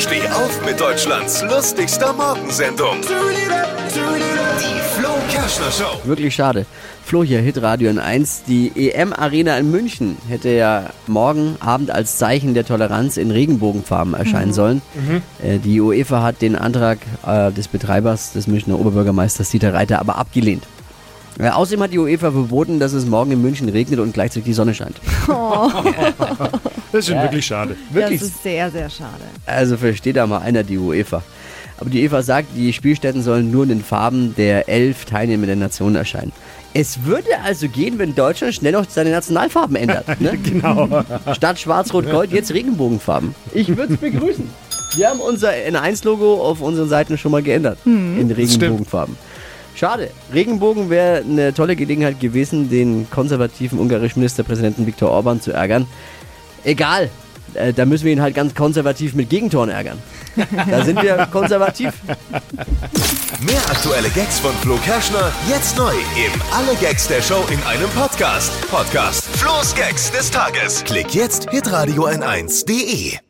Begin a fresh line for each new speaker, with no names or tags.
Steh auf mit Deutschlands lustigster Morgensendung. Die Flo Kerschner Show.
Wirklich schade. Flo hier, Hitradio in 1. Die EM-Arena in München hätte ja morgen Abend als Zeichen der Toleranz in Regenbogenfarben erscheinen sollen. Äh, die UEFA hat den Antrag äh, des Betreibers, des Münchner Oberbürgermeisters Dieter Reiter, aber abgelehnt. Äh, außerdem hat die UEFA verboten, dass es morgen in München regnet und gleichzeitig die Sonne scheint.
Das ist schon wirklich schade.
Wirklich.
Das ist sehr, sehr schade.
Also versteht da mal einer die UEFA. Aber die UEFA sagt, die Spielstätten sollen nur in den Farben der elf teilnehmenden Nationen erscheinen. Es würde also gehen, wenn Deutschland schnell noch seine Nationalfarben ändert. Ne?
Genau.
Statt Schwarz-Rot-Gold jetzt Regenbogenfarben. Ich würde es begrüßen. Wir haben unser N1-Logo auf unseren Seiten schon mal geändert. in Regenbogenfarben. Schade. Regenbogen wäre eine tolle Gelegenheit gewesen, den konservativen ungarischen Ministerpräsidenten Viktor Orban zu ärgern. Egal. Äh, Da müssen wir ihn halt ganz konservativ mit Gegentoren ärgern. Da sind wir konservativ.
Mehr aktuelle Gags von Flo Kerschner jetzt neu im Alle Gags der Show in einem Podcast. Podcast Flo's Gags des Tages. Klick jetzt hitradio n1.de.